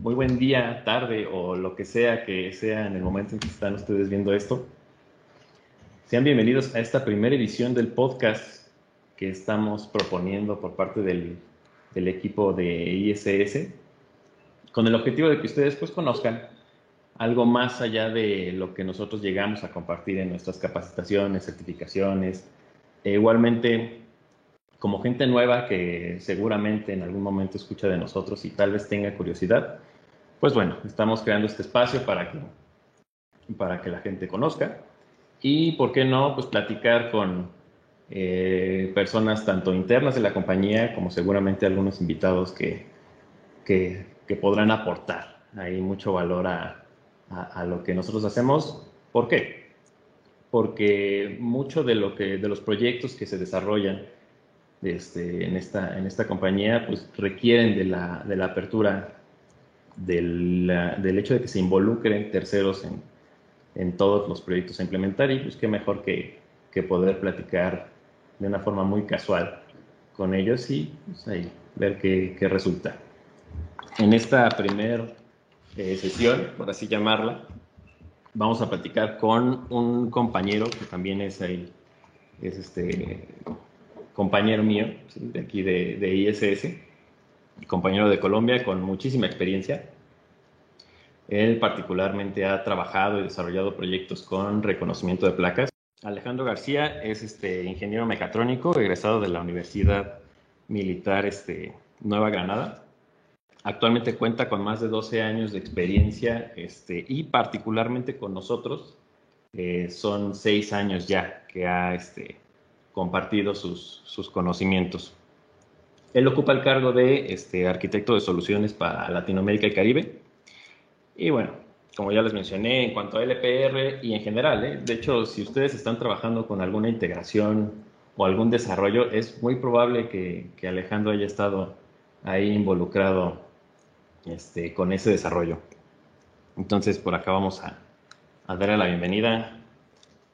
muy buen día, tarde o lo que sea que sea en el momento en que están ustedes viendo esto. Sean bienvenidos a esta primera edición del podcast que estamos proponiendo por parte del, del equipo de ISS, con el objetivo de que ustedes pues conozcan algo más allá de lo que nosotros llegamos a compartir en nuestras capacitaciones, certificaciones. E igualmente, como gente nueva que seguramente en algún momento escucha de nosotros y tal vez tenga curiosidad, pues bueno, estamos creando este espacio para que, para que la gente conozca y, ¿por qué no?, pues platicar con eh, personas tanto internas de la compañía como seguramente algunos invitados que, que, podrán aportar ahí mucho valor a, a, lo que nosotros hacemos. ¿Por qué? Porque mucho de, lo que, de los proyectos que se desarrollan este, en, esta, en esta compañía pues requieren de la, de la apertura del, del, hecho de que se involucren terceros en, en, todos los proyectos a implementar y pues qué mejor que, que, poder platicar de una forma muy casual con ellos y pues, ver qué, qué, resulta. En esta primera eh, sesión, por así llamarla, vamos a platicar con un compañero que también es, ahí, es este compañero mío de aquí de, de ISS compañero de Colombia con muchísima experiencia. Él particularmente ha trabajado y desarrollado proyectos con reconocimiento de placas. Alejandro García es este, ingeniero mecatrónico, egresado de la Universidad Militar este, Nueva Granada. Actualmente cuenta con más de 12 años de experiencia este, y particularmente con nosotros eh, son 6 años ya que ha este, compartido sus, sus conocimientos. Él ocupa el cargo de este, arquitecto de soluciones para Latinoamérica y Caribe. Y bueno, como ya les mencioné, en cuanto a LPR y en general, ¿eh? de hecho, si ustedes están trabajando con alguna integración o algún desarrollo, es muy probable que, que Alejandro haya estado ahí involucrado este, con ese desarrollo. Entonces, por acá vamos a, a darle la bienvenida.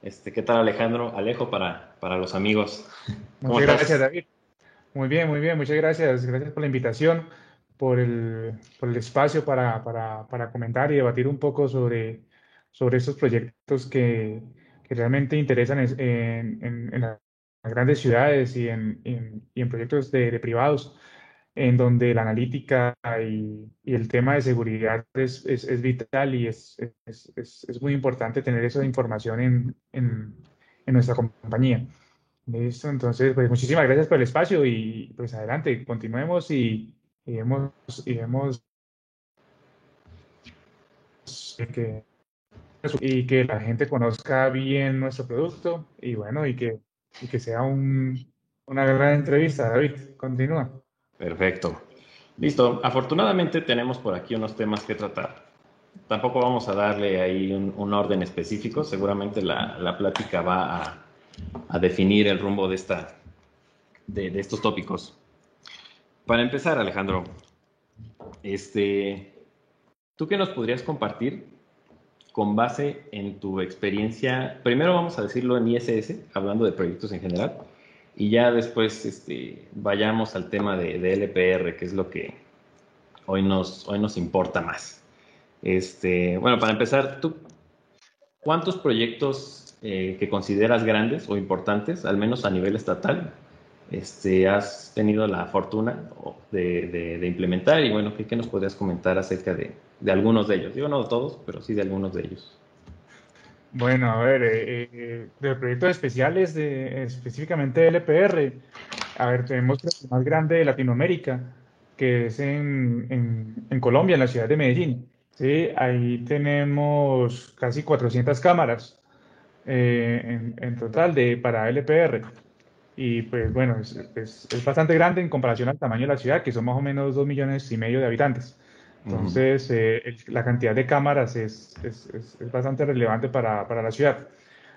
Este, ¿Qué tal, Alejandro? Alejo para, para los amigos. Muchas gracias, David. Muy bien, muy bien. Muchas gracias. Gracias por la invitación, por el, por el espacio para, para, para, comentar y debatir un poco sobre, sobre estos proyectos que, que realmente interesan en, en, en, las grandes ciudades y en, y en proyectos de, privados, en donde la analítica y, y el tema de seguridad es, es, es vital y es, es, muy importante tener esa información en nuestra compañía. Listo, entonces, pues muchísimas gracias por el espacio y pues adelante, continuemos y, y vemos, y vemos que, y que la gente conozca bien nuestro producto y bueno, y que, y que sea un, una gran entrevista. David, continúa. Perfecto. Listo. Afortunadamente tenemos por aquí unos temas que tratar. Tampoco vamos a darle ahí un, un orden específico. Seguramente la, la plática va a a definir el rumbo de, esta, de, estos tópicos. Para empezar, Alejandro, este, ¿tú qué nos podrías compartir con base en tu experiencia? Primero vamos a decirlo en ISS, hablando de proyectos en general, y ya después este, vayamos al tema de, de, LPR, que es lo que hoy nos, hoy nos importa más. Este, bueno, para empezar, ¿tú cuántos proyectos eh, que consideras grandes o importantes, al menos a nivel estatal, este, has tenido la fortuna de, de, de implementar y bueno, ¿qué, ¿qué, nos podrías comentar acerca de, de, algunos de ellos? Digo, no de todos, pero sí de algunos de ellos. Bueno, a ver, eh, eh, de proyectos especiales, de, específicamente LPR, a ver, tenemos el más grande de Latinoamérica, que es en, en, en Colombia, en la ciudad de Medellín. Sí, ahí tenemos casi 400 cámaras eh, en, en, total de, para LPR. Y pues bueno, es, es, es, bastante grande en comparación al tamaño de la ciudad, que son más o menos dos millones y medio de habitantes. Entonces, uh -huh. eh, el, la cantidad de cámaras es, es bastante relevante para, para, la ciudad.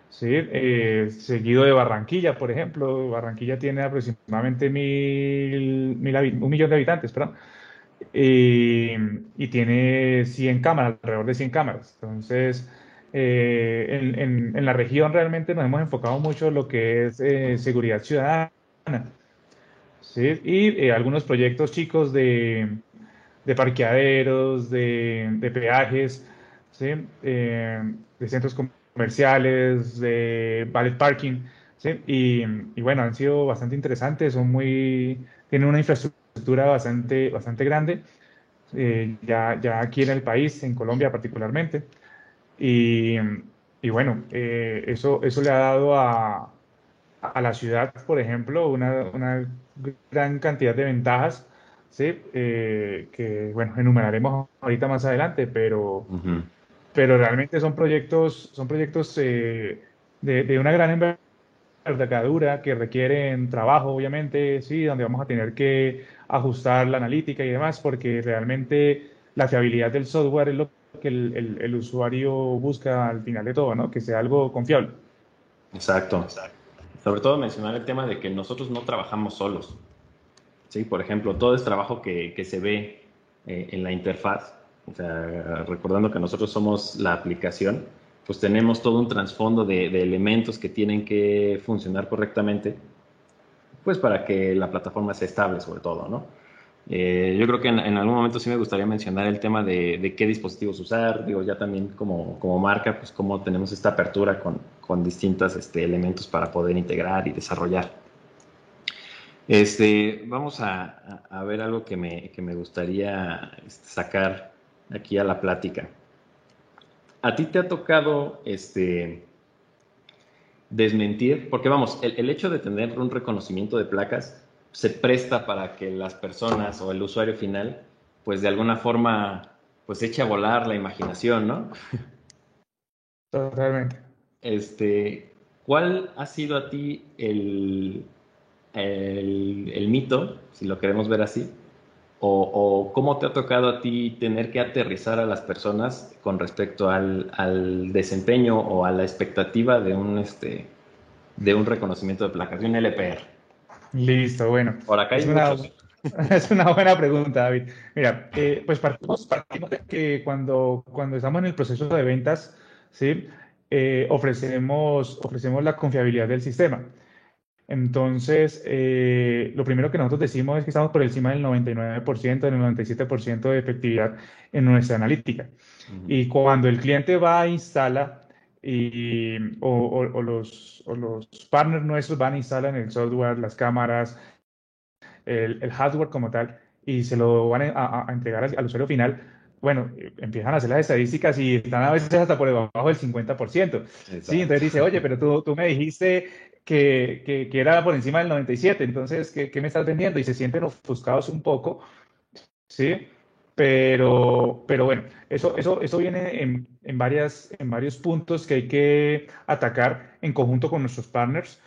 ¿sí? Eh, seguido de Barranquilla, por ejemplo. Barranquilla tiene aproximadamente mil, mil un millón de habitantes, perdón. Y, y tiene 100 cámaras, alrededor de 100 cámaras. Entonces, eh, en, en, la región realmente nos hemos enfocado mucho en lo que es eh, seguridad ciudadana. ¿sí? Y eh, algunos proyectos chicos de, de parqueaderos, de, peajes, ¿sí? de centros comerciales, de ballet parking. ¿sí? Y, y, bueno, han sido bastante interesantes, son muy, tienen una infraestructura bastante, bastante grande, ya, ya aquí en el país, en Colombia particularmente. Y, y bueno, eh, eso, eso le ha dado a, a la ciudad, por ejemplo, una, una gran cantidad de ventajas, ¿sí? Eh, que, bueno, enumeraremos ahorita más adelante, pero, pero realmente son proyectos, son proyectos eh, de, de, una gran envergadura que requieren trabajo, obviamente, sí, donde vamos a tener que ajustar la analítica y demás, porque realmente la fiabilidad del software es lo que el, el, usuario busca al final de todo, ¿no? Que sea algo confiable. Exacto. Sobre todo mencionar el tema de que nosotros no trabajamos solos. Sí, por ejemplo, todo es trabajo que, que se ve eh, en la interfaz. O sea, recordando que nosotros somos la aplicación, pues tenemos todo un trasfondo de, de elementos que tienen que funcionar correctamente, pues para que la plataforma sea estable sobre todo, ¿no? Eh, yo creo que en, algún momento sí me gustaría mencionar el tema de, qué dispositivos usar, digo, ya también como, marca, pues cómo tenemos esta apertura con, con distintos este, elementos para poder integrar y desarrollar. Este, vamos a, ver algo que me, que me gustaría este, sacar aquí a la plática. ¿A ti te ha tocado este, desmentir? Porque vamos, el hecho de tener un reconocimiento de placas se presta para que las personas o el usuario final, pues de alguna forma, pues eche a volar la imaginación, ¿no? Totalmente. Este, ¿cuál ha sido a ti el, el, mito, si lo queremos ver así? O, cómo te ha tocado a ti tener que aterrizar a las personas con respecto al, al desempeño o a la expectativa de un, este, de un reconocimiento de placas, de un LPR? Listo, bueno. Por acá hay es, una, es una buena pregunta, David. Mira, eh, pues partimos, partimos, de que cuando, cuando estamos en el proceso de ventas, ¿sí? Eh, ofrecemos, ofrecemos la confiabilidad del sistema. Entonces, eh, lo primero que nosotros decimos es que estamos por encima del 99%, del 97% de efectividad en nuestra analítica. Y cuando el cliente va a instala y, o, los, los, partners nuestros van a instalar el software, las cámaras, el, hardware como tal, y se lo van a, entregar al, usuario final, bueno, empiezan a hacer las estadísticas y están a veces hasta por debajo del 50%. Sí, entonces dice, oye, pero tú, tú me dijiste que, que, que, era por encima del 97%, entonces, ¿qué, ¿qué, me estás vendiendo? Y se sienten ofuscados un poco, ¿sí? Pero, pero bueno, eso, eso, eso viene en, en, varias, en varios puntos que hay que atacar en conjunto con nuestros partners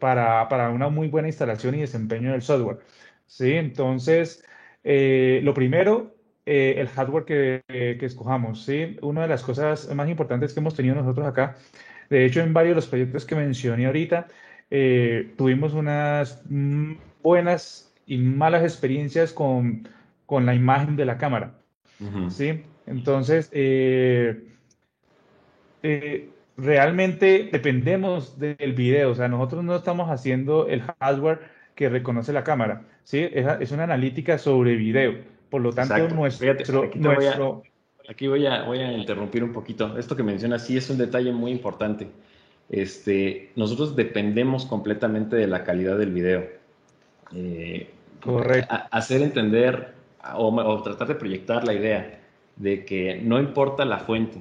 para, para una muy buena instalación y desempeño del software. ¿sí? Entonces, eh, lo primero, eh, el hardware que, que, escojamos. ¿sí? Una de las cosas más importantes que hemos tenido nosotros acá, de hecho, en varios de los proyectos que mencioné ahorita, eh, tuvimos unas buenas y malas experiencias con con la imagen de la cámara. ¿sí? Entonces, eh, eh, realmente dependemos del video, o sea, nosotros no estamos haciendo el hardware que reconoce la cámara, ¿sí? Es, una analítica sobre video, por lo tanto, nuestro... aquí, voy, a, voy, a, interrumpir un poquito. Esto que mencionas sí es un detalle muy importante. Este, nosotros dependemos completamente de la calidad del video. Eh, Correcto. hacer entender o, tratar de proyectar la idea de que no importa la fuente,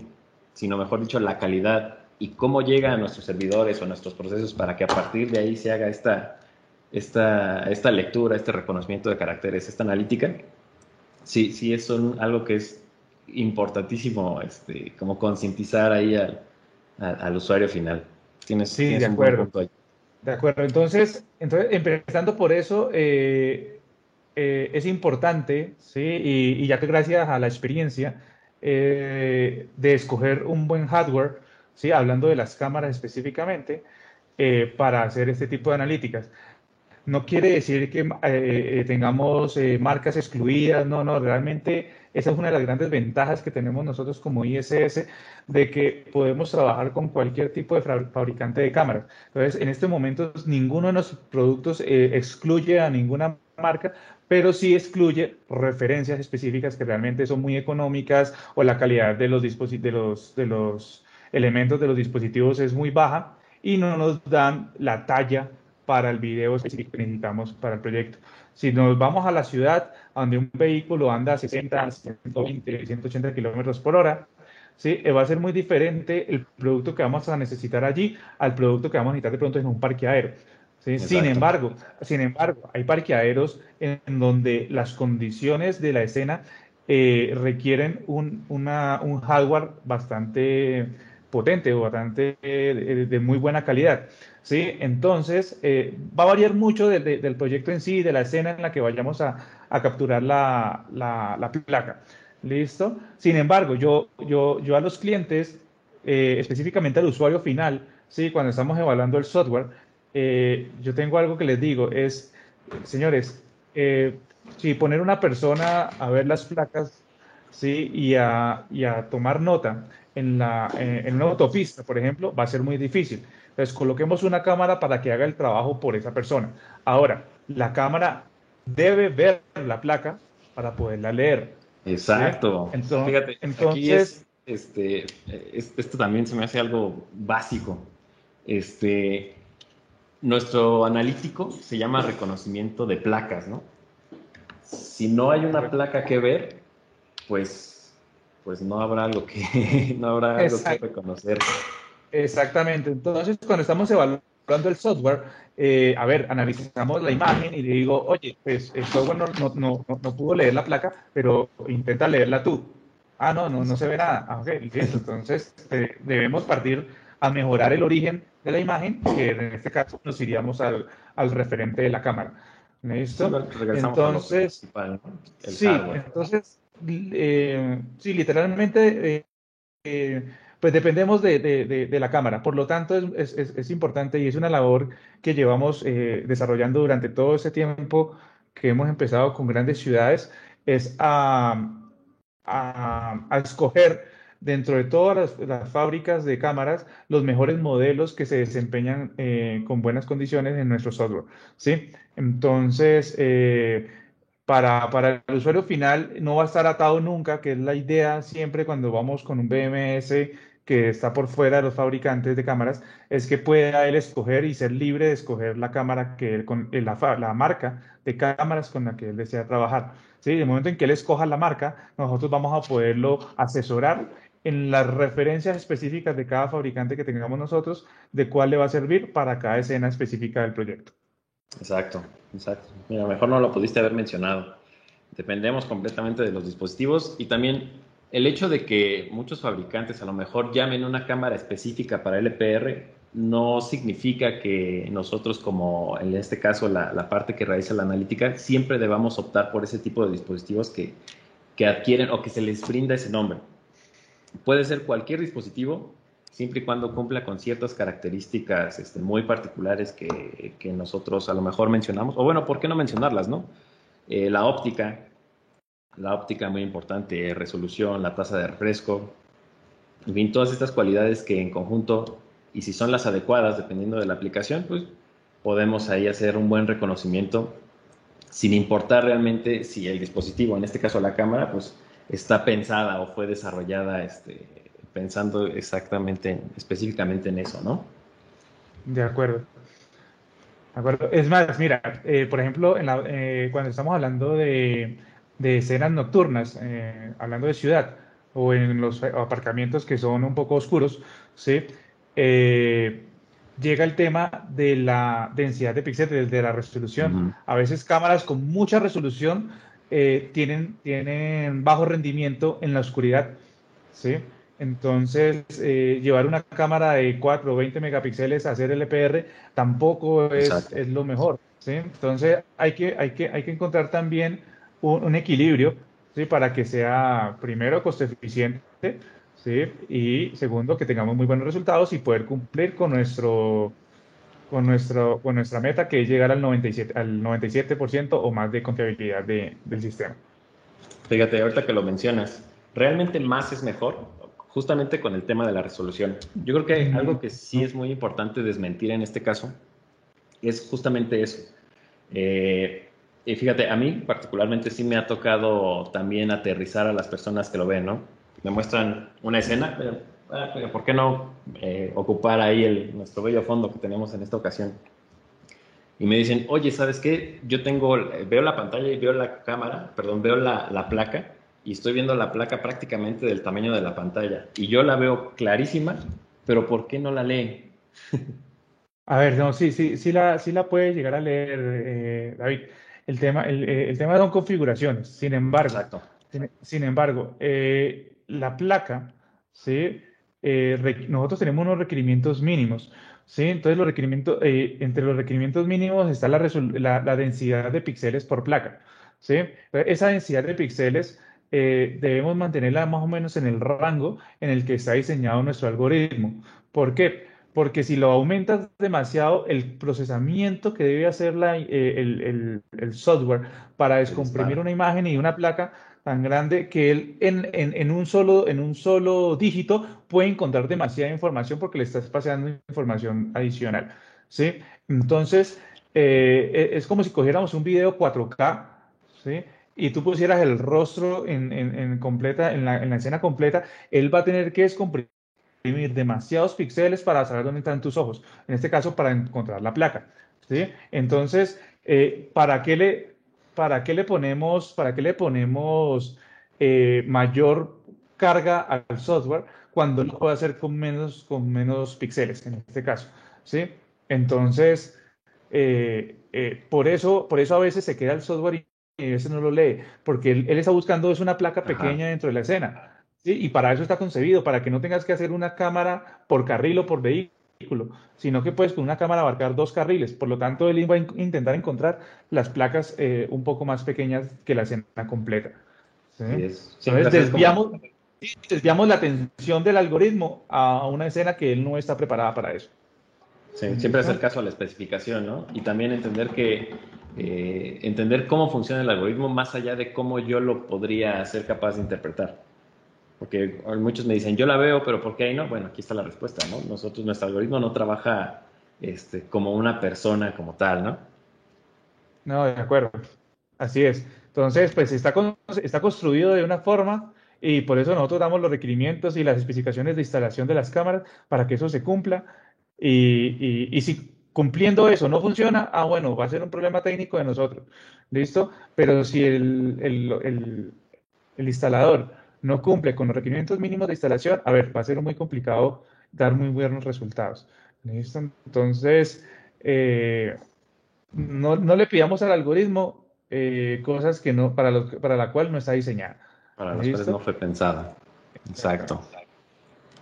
sino mejor dicho la calidad y cómo llega a nuestros servidores o a nuestros procesos para que a partir de ahí se haga esta, esta, esta lectura, este reconocimiento de caracteres, esta analítica, sí, sí es algo que es importantísimo, este, como concientizar ahí al, al, usuario final. Tienes, sí, de acuerdo. De acuerdo, entonces, entonces empezando por eso, eh, eh, es importante, ¿sí? Y, ya que gracias a la experiencia eh, de escoger un buen hardware, ¿sí? Hablando de las cámaras específicamente, eh, para hacer este tipo de analíticas. No quiere decir que tengamos marcas excluidas, no, no, realmente esa es una de las grandes ventajas que tenemos nosotros como ISS, de que podemos trabajar con cualquier tipo de fabricante de cámaras. Entonces, en este momento, ninguno de nuestros productos excluye a ninguna marca, pero sí excluye referencias específicas que realmente son muy económicas o la calidad de los, de los, de los elementos de los dispositivos es muy baja y no nos dan la talla para el video específico que necesitamos para el proyecto. Si nos vamos a la ciudad donde un vehículo anda a 60, 120, 180 kilómetros por hora, ¿sí? Eh, va a ser muy diferente el producto que vamos a necesitar allí al producto que vamos a necesitar de pronto en un parqueadero. ¿Sí? Sin embargo, sin embargo, hay parqueaderos en donde las condiciones de la escena eh, requieren un, una, un hardware bastante potente o bastante eh, de, muy buena calidad. ¿sí? Entonces, va a variar mucho del proyecto en sí, de la escena en la que vayamos a, a capturar la, la, la placa. ¿Listo? Sin embargo, yo, yo, yo a los clientes, eh, específicamente al usuario final, ¿sí? cuando estamos evaluando el software, eh, yo tengo algo que les digo, es, señores, eh, si poner una persona a ver las placas ¿sí? y, a, y a tomar nota en, la, en una autopista, por ejemplo, va a ser muy difícil. Entonces, coloquemos una cámara para que haga el trabajo por esa persona. Ahora, la cámara debe ver la placa para poderla leer. Exacto. Entonces, Fíjate, entonces, este, esto también se me hace algo básico. Este, nuestro analítico se llama reconocimiento de placas, ¿no? Si no hay una placa que ver, pues, pues no habrá algo que, no habrá algo que reconocer. Exactamente. Entonces, cuando estamos evaluando el software, eh, a ver, analizamos la imagen y digo, oye, pues el software no, no, no, pudo leer la placa, pero intenta leerla tú. Ah, no, no, no se ve nada. Ah, ok, Entonces, eh, debemos partir a mejorar el origen de la imagen, que en este caso nos iríamos al, al referente de la cámara. ¿Listo? Entonces, sí, entonces, eh, sí, literalmente pues dependemos de, la cámara. Por lo tanto, es, importante y es una labor que llevamos eh, desarrollando durante todo ese tiempo que hemos empezado con grandes ciudades, es a, escoger dentro de todas las, fábricas de cámaras los mejores modelos que se desempeñan eh, con buenas condiciones en nuestro software. ¿sí? Entonces, eh, para, para, el usuario final no va a estar atado nunca, que es la idea siempre cuando vamos con un BMS que está por fuera de los fabricantes de cámaras, es que pueda él escoger y ser libre de escoger la cámara que con eh, la, la, marca de cámaras con la que él desea trabajar. ¿sí? En el momento en que él escoja la marca, nosotros vamos a poderlo asesorar en las referencias específicas de cada fabricante que tengamos nosotros, de cuál le va a servir para cada escena específica del proyecto. Exacto, exacto. Mira, mejor no lo pudiste haber mencionado. Dependemos completamente de los dispositivos y también el hecho de que muchos fabricantes a lo mejor llamen una cámara específica para LPR no significa que nosotros, como en este caso la, parte que realiza la analítica, siempre debamos optar por ese tipo de dispositivos que, adquieren o que se les brinda ese nombre. Puede ser cualquier dispositivo, siempre y cuando cumpla con ciertas características este, muy particulares que, nosotros a lo mejor mencionamos, o bueno, ¿por qué no mencionarlas, no? Eh, la óptica, la óptica muy importante, resolución, la tasa de refresco, en fin, todas estas cualidades que en conjunto, y si son las adecuadas dependiendo de la aplicación, pues podemos ahí hacer un buen reconocimiento sin importar realmente si el dispositivo, en este caso la cámara, pues está pensada o fue desarrollada este, pensando exactamente, específicamente en eso, ¿no? De acuerdo. De acuerdo. Es más, mira, eh, por ejemplo, en la, eh, cuando estamos hablando de de escenas nocturnas, eh, hablando de ciudad, o en los aparcamientos que son un poco oscuros, ¿sí? Llega el tema de la densidad de píxeles, de la resolución. A veces cámaras con mucha resolución eh, tienen, tienen bajo rendimiento en la oscuridad, ¿sí? Entonces, llevar una cámara de 4 o 20 megapíxeles a hacer LPR tampoco es, es, lo mejor, ¿sí? Entonces, hay que, hay que, hay que encontrar también un, equilibrio ¿sí? para que sea, primero, coste eficiente ¿sí? y segundo, que tengamos muy buenos resultados y poder cumplir con nuestro con, nuestro, con nuestra meta que es llegar al 97%, al 97 o más de confiabilidad de, del sistema. Fíjate, ahorita que lo mencionas, realmente más es mejor, justamente con el tema de la resolución. Yo creo que algo que sí es muy importante desmentir en este caso es justamente eso. Eh, y fíjate, a mí particularmente sí me ha tocado también aterrizar a las personas que lo ven, ¿no? Me muestran una escena, pero, ah, ¿por qué no eh, ocupar ahí el, nuestro bello fondo que tenemos en esta ocasión? Y me dicen, oye, ¿sabes qué? Yo tengo, veo la pantalla y veo la cámara, perdón, veo la, la placa y estoy viendo la placa prácticamente del tamaño de la pantalla. Y yo la veo clarísima, pero ¿por qué no la leen? A ver, no, sí, sí, sí la, sí la puede llegar a leer, eh, David. El tema, el, eh, el, tema son configuraciones. Sin embargo, Exacto. Sin, sin embargo, eh, la placa, ¿sí? Eh, nosotros tenemos unos requerimientos mínimos. ¿sí? Entonces, los requerimientos, eh, entre los requerimientos mínimos está la, la, la, densidad de píxeles por placa. ¿sí? Esa densidad de píxeles eh, debemos mantenerla más o menos en el rango en el que está diseñado nuestro algoritmo. ¿Por qué? Porque si lo aumentas demasiado, el procesamiento que debe hacer la, el, el, el, software para descomprimir una imagen y una placa tan grande que él en, un solo, en un solo dígito puede encontrar demasiada información porque le estás pasando información adicional. ¿sí? Entonces, eh, es como si cogiéramos un video 4K ¿sí? y tú pusieras el rostro en, completa, en la escena completa, él va a tener que descomprimir demasiados píxeles para saber dónde están tus ojos. En este caso, para encontrar la placa. ¿sí? Entonces, eh, ¿para, qué le, ¿para qué le ponemos, para qué le ponemos eh, mayor carga al software cuando lo puede hacer con menos, con menos píxeles, en este caso? ¿sí? Entonces, eh, por, eso, por eso a veces se queda el software y a veces no lo lee, porque él, él está buscando es una placa pequeña Ajá. dentro de la escena. ¿sí? Y para eso está concebido, para que no tengas que hacer una cámara por carril o por vehículo, sino que puedes con una cámara abarcar dos carriles. Por lo tanto, él va a intentar encontrar las placas eh, un poco más pequeñas que la escena completa. Entonces, desviamos, como... desviamos la atención del algoritmo a una escena que él no está preparada para eso. Sí, siempre hacer caso a la especificación, ¿no? Y también entender que eh, entender cómo funciona el algoritmo más allá de cómo yo lo podría ser capaz de interpretar. Porque muchos me dicen, yo la veo, pero ¿por qué ahí no? Bueno, aquí está la respuesta, ¿no? Nosotros, nuestro algoritmo no trabaja este, como una persona como tal, ¿no? No, de acuerdo. Así es. Entonces, pues está, con, está construido de una forma y por eso nosotros damos los requerimientos y las especificaciones de instalación de las cámaras para que eso se cumpla. Y, y, y si cumpliendo eso no funciona, ah, bueno, va a ser un problema técnico de nosotros. ¿Listo? Pero si el, el, el, el instalador no cumple con los requerimientos mínimos de instalación, a ver, va a ser muy complicado dar muy buenos resultados. ¿Listo? Entonces, eh, no, no, le pidamos al algoritmo eh, cosas que no, para, los, para la cual no está diseñada. Para las cuales no fue pensada. Exacto.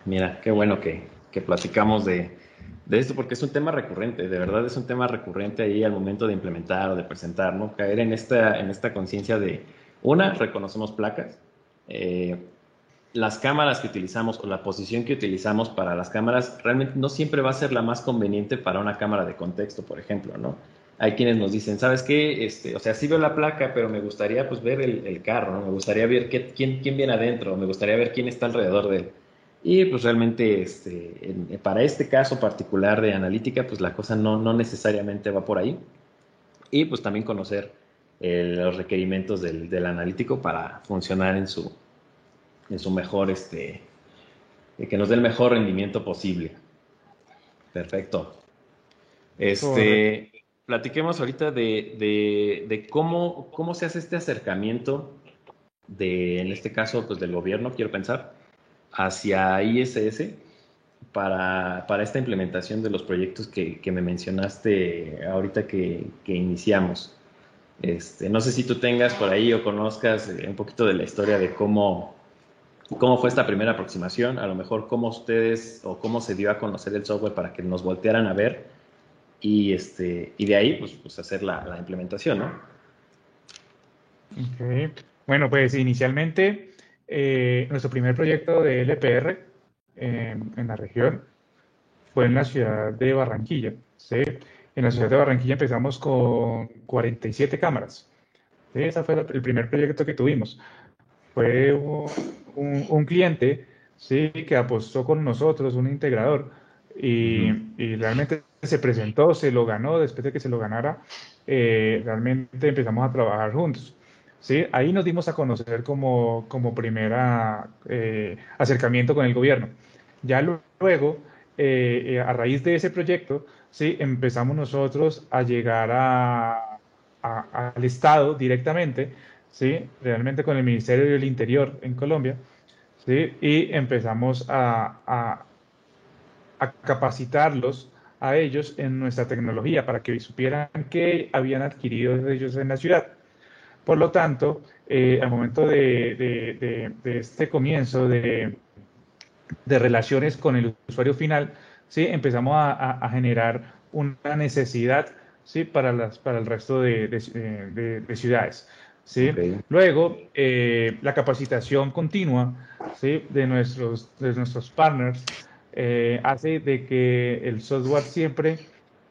Mira, qué bueno que, que platicamos de, de, esto, porque es un tema recurrente, de verdad es un tema recurrente ahí al momento de implementar o de presentar, ¿no? Caer en esta, en esta conciencia de, una, reconocemos placas, eh, las cámaras que utilizamos o la posición que utilizamos para las cámaras realmente no siempre va a ser la más conveniente para una cámara de contexto, por ejemplo, ¿no? Hay quienes nos dicen, ¿sabes qué? Este, o sea, sí veo la placa, pero me gustaría pues ver el, carro, ¿no? Me gustaría ver qué, quién, quién viene adentro, me gustaría ver quién está alrededor de él. Y pues realmente este, para este caso particular de analítica, pues la cosa no, no necesariamente va por ahí. Y pues también conocer los requerimientos del, del, analítico para funcionar en su, en su mejor, este, que nos dé el mejor rendimiento posible. Perfecto. Este, platiquemos ahorita de, de, de, cómo, cómo se hace este acercamiento de, en este caso, pues del gobierno, quiero pensar, hacia ISS para, para esta implementación de los proyectos que, que me mencionaste ahorita que, que iniciamos. Este, no sé si tú tengas por ahí o conozcas eh, un poquito de la historia de cómo, cómo fue esta primera aproximación, a lo mejor cómo ustedes o cómo se dio a conocer el software para que nos voltearan a ver y, este, y de ahí pues, pues hacer la, implementación, ¿no? Bueno, pues inicialmente eh, nuestro primer proyecto de LPR eh, en la región fue en la ciudad de Barranquilla. ¿sí? En la ciudad de Barranquilla empezamos con 47 cámaras. ¿sí? Ese fue el primer proyecto que tuvimos. Fue un, un cliente ¿sí? que apostó con nosotros, un integrador, y, realmente se presentó, se lo ganó, después de que se lo ganara, eh, realmente empezamos a trabajar juntos. ¿sí? Ahí nos dimos a conocer como, como primera eh, acercamiento con el gobierno. Ya luego, eh, a raíz de ese proyecto, ¿sí? empezamos nosotros a llegar a, al Estado directamente, ¿sí? realmente con el Ministerio del Interior en Colombia, ¿sí? y empezamos a, a capacitarlos a ellos en nuestra tecnología para que supieran qué habían adquirido ellos en la ciudad. Por lo tanto, eh, al momento de, este comienzo de, relaciones con el usuario final, ¿sí? empezamos a, generar una necesidad ¿sí? para, las, para el resto de, ciudades. ¿sí? Luego, eh, la capacitación continua ¿sí? de, nuestros, de nuestros partners eh, hace de que el software siempre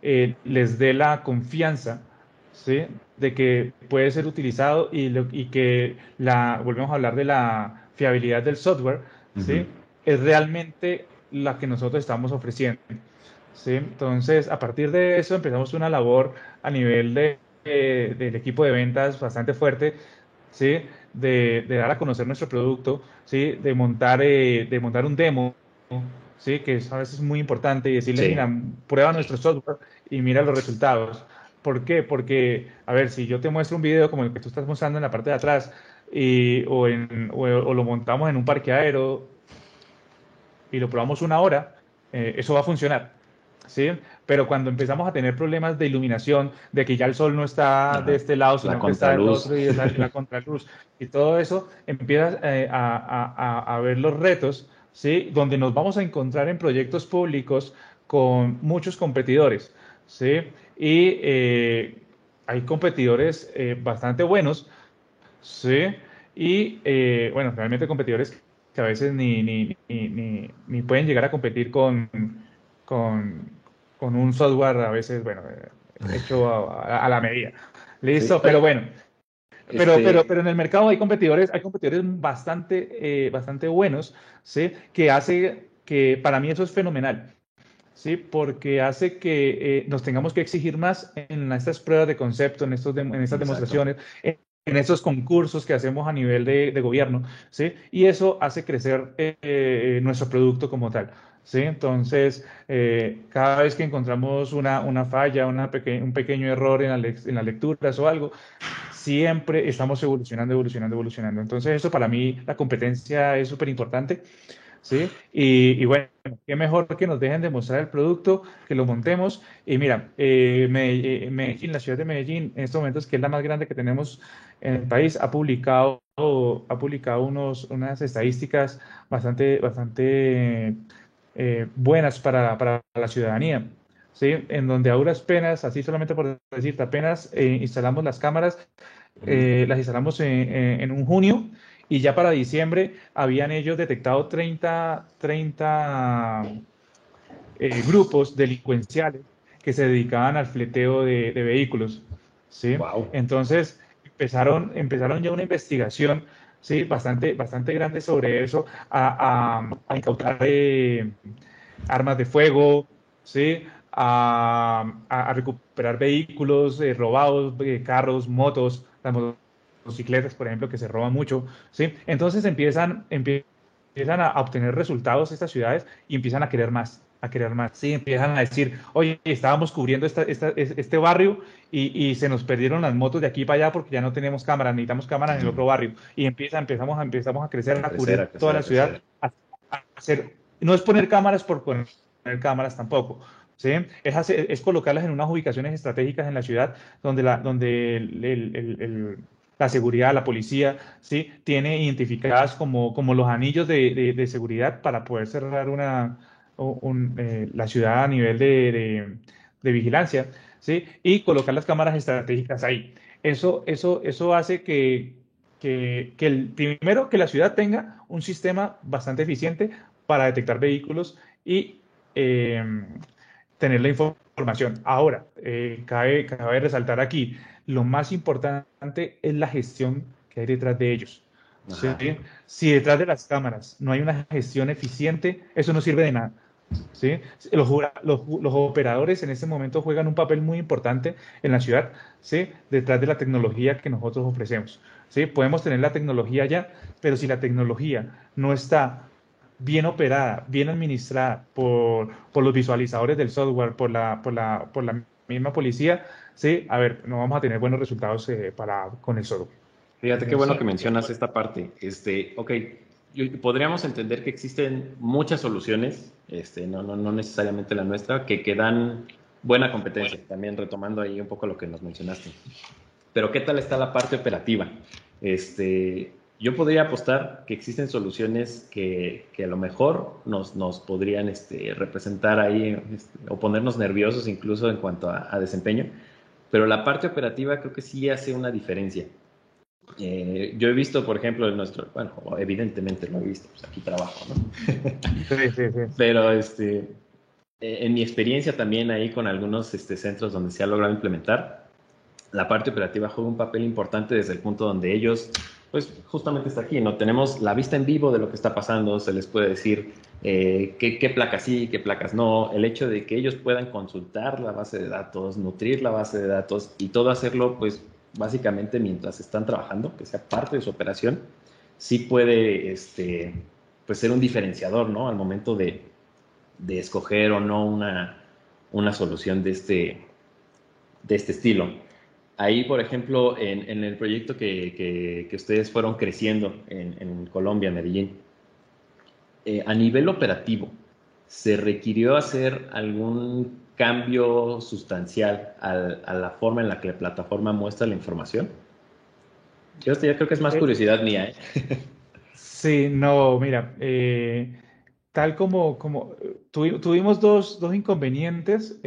eh, les dé la confianza ¿sí? de que puede ser utilizado y, y, que la, volvemos a hablar de la fiabilidad del software, ¿sí? es realmente la que nosotros estamos ofreciendo. ¿sí? Entonces, a partir de eso empezamos una labor a nivel de, del equipo de ventas bastante fuerte, ¿sí? de, de, dar a conocer nuestro producto, ¿sí? de, montar, eh, de montar un demo ¿sí? que a veces es muy importante y decirle, mira, prueba nuestro software y mira los resultados. ¿Por qué? Porque, a ver, si yo te muestro un video como el que tú estás mostrando en la parte de atrás y, o, en, o, lo montamos en un parque aéreo y lo probamos una hora, eh, eso va a funcionar. ¿sí? Pero cuando empezamos a tener problemas de iluminación, de que ya el sol no está de este lado, sino que está del otro y la, la contraluz, y todo eso, empiezas eh, a, a, a, ver los retos ¿sí? donde nos vamos a encontrar en proyectos públicos con muchos competidores. ¿sí? Y eh, hay competidores eh, bastante buenos. ¿sí? Y bueno, realmente competidores que a veces ni, ni, ni, ni pueden llegar a competir con, con, con, un software a veces, bueno, hecho a, la medida. Listo, pero bueno, pero, este pero, pero en el mercado hay competidores, hay competidores bastante, eh, bastante buenos, ¿sí? Que hace que para mí eso es fenomenal, ¿sí? Porque hace que eh, nos tengamos que exigir más en estas pruebas de concepto, en, estos en estas demostraciones, en, estos concursos que hacemos a nivel de, de gobierno, ¿sí? Y eso hace crecer eh, nuestro producto como tal. ¿sí? Entonces, cada vez que encontramos una, una falla, una un pequeño error en, la en las lecturas o algo, siempre estamos evolucionando, evolucionando, evolucionando. Entonces, eso para mí, la competencia es súper importante. ¿Sí? Y, bueno, qué mejor que nos dejen demostrar el producto, que lo montemos. Y mira, eh, eh, Medellín, la ciudad de Medellín, en estos momentos, que es la más grande que tenemos en el país, ha publicado, ha publicado unos, unas estadísticas bastante, bastante eh, buenas para, para la ciudadanía. ¿sí? en donde a duras penas, así solamente por decirte, apenas eh, instalamos las cámaras, las instalamos en, un junio y ya para diciembre habían ellos detectado 30, 30 eh, grupos delincuenciales que se dedicaban al fleteo de, vehículos. ¿sí? Entonces empezaron, empezaron ya una investigación ¿sí? bastante, bastante grande sobre eso, a, a, incautar armas de fuego, ¿sí? a, recuperar vehículos eh, robados, eh, carros, motos, las motocicletas, por ejemplo, que se roban mucho, ¿sí? Entonces empiezan, empiezan a obtener resultados estas ciudades y empiezan a querer más, a querer más, ¿sí? Empiezan a decir, oye, estábamos cubriendo esta, este barrio y, y, se nos perdieron las motos de aquí para allá porque ya no tenemos cámaras, necesitamos cámaras en el otro barrio. Y empieza, empezamos, a, empezamos a crecer, a, cubrir toda la ciudad, a, hacer, no es poner cámaras por poner cámaras tampoco, ¿sí? Es, es, colocarlas en unas ubicaciones estratégicas en la ciudad donde la, donde la seguridad, la policía, ¿sí? tiene identificadas como, como los anillos de, de, seguridad para poder cerrar una, eh, la ciudad a nivel de, de, vigilancia ¿sí? y colocar las cámaras estratégicas ahí. Eso, eso, eso hace que, que, que el, primero que la ciudad tenga un sistema bastante eficiente para detectar vehículos y eh, tener la información. Ahora, eh, cabe, cabe resaltar aquí, lo más importante es la gestión que hay detrás de ellos. Si detrás de las cámaras no hay una gestión eficiente, eso no sirve de nada. ¿sí? Los, los, los, operadores en este momento juegan un papel muy importante en la ciudad, ¿sí? detrás de la tecnología que nosotros ofrecemos. ¿sí? Podemos tener la tecnología ya, pero si la tecnología no está bien operada, bien administrada por, por los visualizadores del software, por la, por la, por la misma policía, sí, a ver, no vamos a tener buenos resultados eh, para, con el software. Fíjate qué bueno que mencionas esta parte. Este, ok, podríamos entender que existen muchas soluciones, este, no, no, no necesariamente la nuestra, que, que dan buena competencia, también retomando ahí un poco lo que nos mencionaste. Pero ¿qué tal está la parte operativa? Este, yo podría apostar que existen soluciones que, que a lo mejor nos, nos podrían este, representar ahí este, o ponernos nerviosos incluso en cuanto a, desempeño, pero la parte operativa creo que sí hace una diferencia. Eh, yo he visto, por ejemplo, en nuestro, bueno, evidentemente lo he visto, pues aquí trabajo, ¿no? Sí, sí, sí. Pero este, eh, en mi experiencia también ahí con algunos este, centros donde se ha logrado implementar, la parte operativa juega un papel importante desde el punto donde ellos pues justamente está aquí, ¿no? Tenemos la vista en vivo de lo que está pasando, se les puede decir eh, qué, placas sí, qué placas no, el hecho de que ellos puedan consultar la base de datos, nutrir la base de datos y todo hacerlo, pues básicamente mientras están trabajando, que sea parte de su operación, sí puede este, pues ser un diferenciador, ¿no? Al momento de, de escoger o no una, una solución de este, de este estilo. Ahí, por ejemplo, en, el proyecto que, ustedes fueron creciendo en, Colombia, Medellín, eh, a nivel operativo, ¿se requirió hacer algún cambio sustancial a la forma en la que la plataforma muestra la información? Yo ya creo que es más eh, curiosidad mía. ¿eh? Sí, no, mira, tal como, como tuvimos dos, dos inconvenientes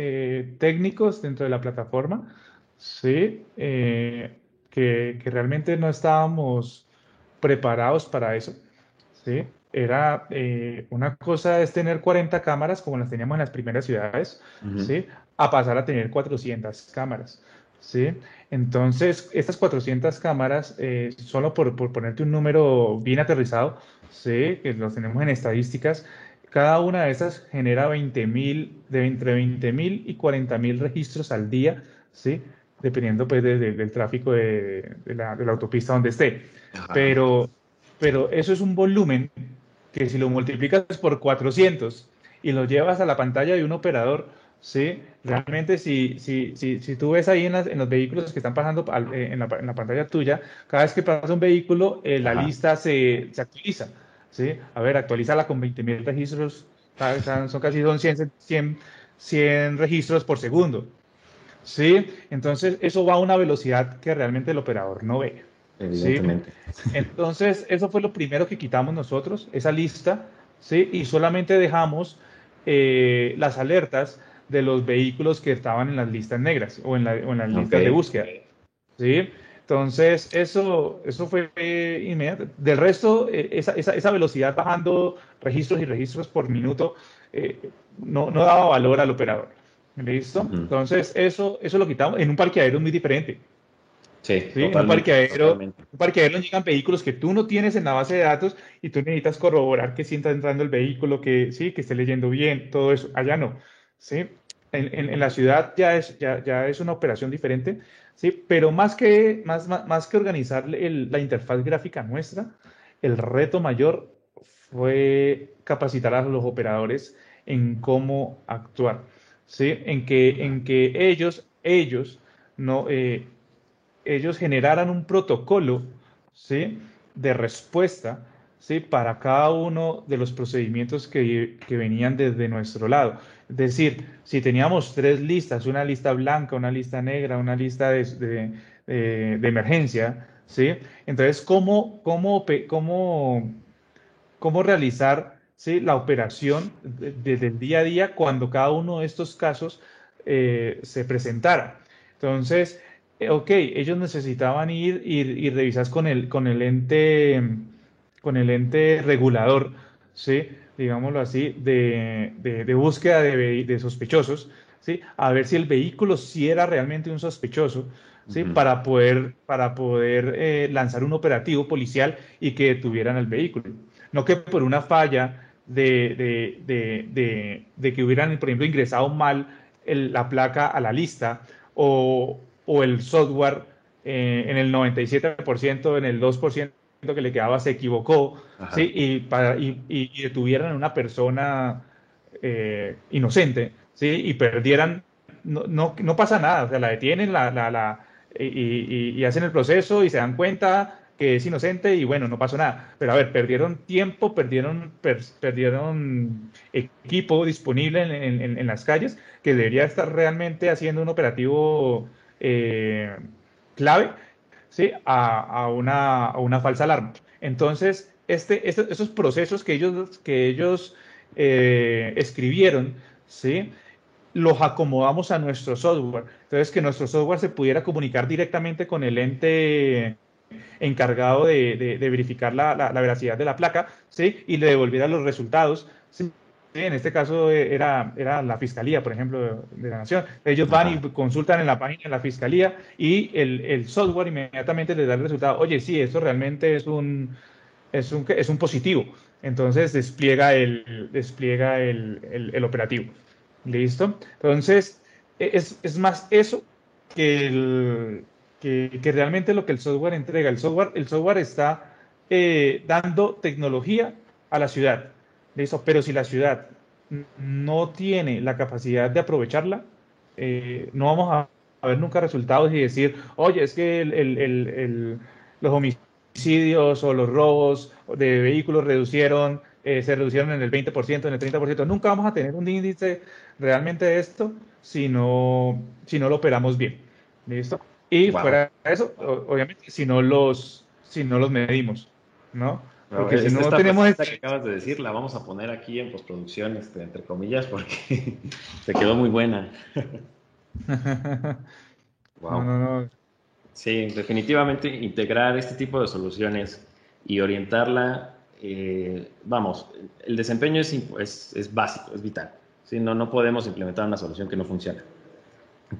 técnicos dentro de la plataforma. Sí, eh, que, realmente no estábamos preparados para eso. Sí, era eh, una cosa es tener 40 cámaras como las teníamos en las primeras ciudades, ¿sí? a pasar a tener 400 cámaras. ¿sí? Entonces, estas 400 cámaras, eh, solo por, por, ponerte un número bien aterrizado, ¿sí? que los tenemos en estadísticas, cada una de esas genera 20.000, de entre 20.000 y 40.000 registros al día, ¿sí? Dependiendo pues del tráfico de, la, autopista donde esté. Pero, pero eso es un volumen que si lo multiplicas por 400 y lo llevas a la pantalla de un operador, ¿sí? realmente si, si, si, si tú ves ahí en, en, los vehículos que están pasando eh, en la, en la, pantalla tuya, cada vez que pasa un vehículo, eh, la lista se, se, actualiza. ¿sí? A ver, actualízala con 20.000 registros, son casi son 100, 100, 100 registros por segundo. ¿Sí? Entonces, eso va a una velocidad que realmente el operador no ve. Evidentemente. Entonces, eso fue lo primero que quitamos nosotros, esa lista, ¿sí? Y solamente dejamos eh, las alertas de los vehículos que estaban en las listas negras o en, la, o en las listas de búsqueda, ¿sí? Entonces, eso, eso fue inmediato. Del resto, eh, esa, esa, esa, velocidad bajando registros y registros por minuto eh, no, no daba valor al operador. ¿Listo? Entonces, eso, eso lo quitamos. En un parqueadero es muy diferente. Sí, en un parqueadero, un parqueadero llegan vehículos que tú no tienes en la base de datos y tú necesitas corroborar que sí está entrando el vehículo, que sí, que esté leyendo bien, todo eso. Allá no. ¿sí? En, en, la ciudad ya es, ya, ya, es una operación diferente, ¿sí? pero más que, más, más, que organizar la interfaz gráfica nuestra, el reto mayor fue capacitar a los operadores en cómo actuar. ¿Sí? En que, en que ellos, ellos, no, eh, ellos generaran un protocolo, ¿sí? De respuesta, ¿sí? Para cada uno de los procedimientos que, que venían desde nuestro lado. Es decir, si teníamos tres listas, una lista blanca, una lista negra, una lista de, de, de, emergencia, ¿sí? Entonces, ¿cómo, cómo, cómo, cómo realizar ¿sí? la operación desde el día a día cuando cada uno de estos casos eh, se presentara. Entonces, eh, ok, ellos necesitaban ir y, revisar con el, con el ente con el ente regulador, ¿sí? digámoslo así, de, de, búsqueda de, de, sospechosos, ¿sí? a ver si el vehículo sí era realmente un sospechoso, ¿sí? para poder, para poder eh, lanzar un operativo policial y que detuvieran el vehículo. No que por una falla de, de, que hubieran, por ejemplo, ingresado mal la placa a la lista o, el software eh, en el 97%, en el 2% que le quedaba se equivocó, ¿sí? y, para, y, detuvieran a una persona eh, inocente ¿sí? y perdieran, no, no, pasa nada, o sea, la detienen la, la, la y, y, hacen el proceso y se dan cuenta que es inocente y bueno, no pasó nada. Pero a ver, perdieron tiempo, perdieron, perdieron equipo disponible en, las calles que debería estar realmente haciendo un operativo eh, clave ¿sí? a, una, una, falsa alarma. Entonces, este, este, esos procesos que ellos, que ellos eh, escribieron, ¿sí? los acomodamos a nuestro software. Entonces, que nuestro software se pudiera comunicar directamente con el ente encargado de, verificar la, veracidad de la placa, ¿sí? Y le devolviera los resultados, ¿sí? En este caso eh, era, era la Fiscalía, por ejemplo, de la Nación. Ellos van y consultan en la página de la Fiscalía y el, software inmediatamente les da el resultado. Oye, sí, esto realmente es un, es un, es un positivo. Entonces despliega el, despliega el, operativo. ¿Listo? Entonces, e, es, es más eso que el, que, realmente lo que el software entrega. El software, el software está eh, dando tecnología a la ciudad. ¿listo? Pero si la ciudad no tiene la capacidad de aprovecharla, eh, no vamos a, ver nunca resultados y decir, oye, es que los homicidios o los robos de vehículos reducieron, eh, se reducieron en el 20%, en el 30%. Nunca vamos a tener un índice realmente de esto si no, si no lo operamos bien. ¿Listo? Y fuera de eso, obviamente, si no los, si no los medimos, ¿no? Porque si no tenemos esta que acabas de decir, la vamos a poner aquí en postproducción, este, entre comillas, porque se quedó muy buena. wow. Sí, definitivamente integrar este tipo de soluciones y orientarla, eh, vamos, el desempeño es, es, es básico, es vital. ¿sí? No, no podemos implementar una solución que no funcione.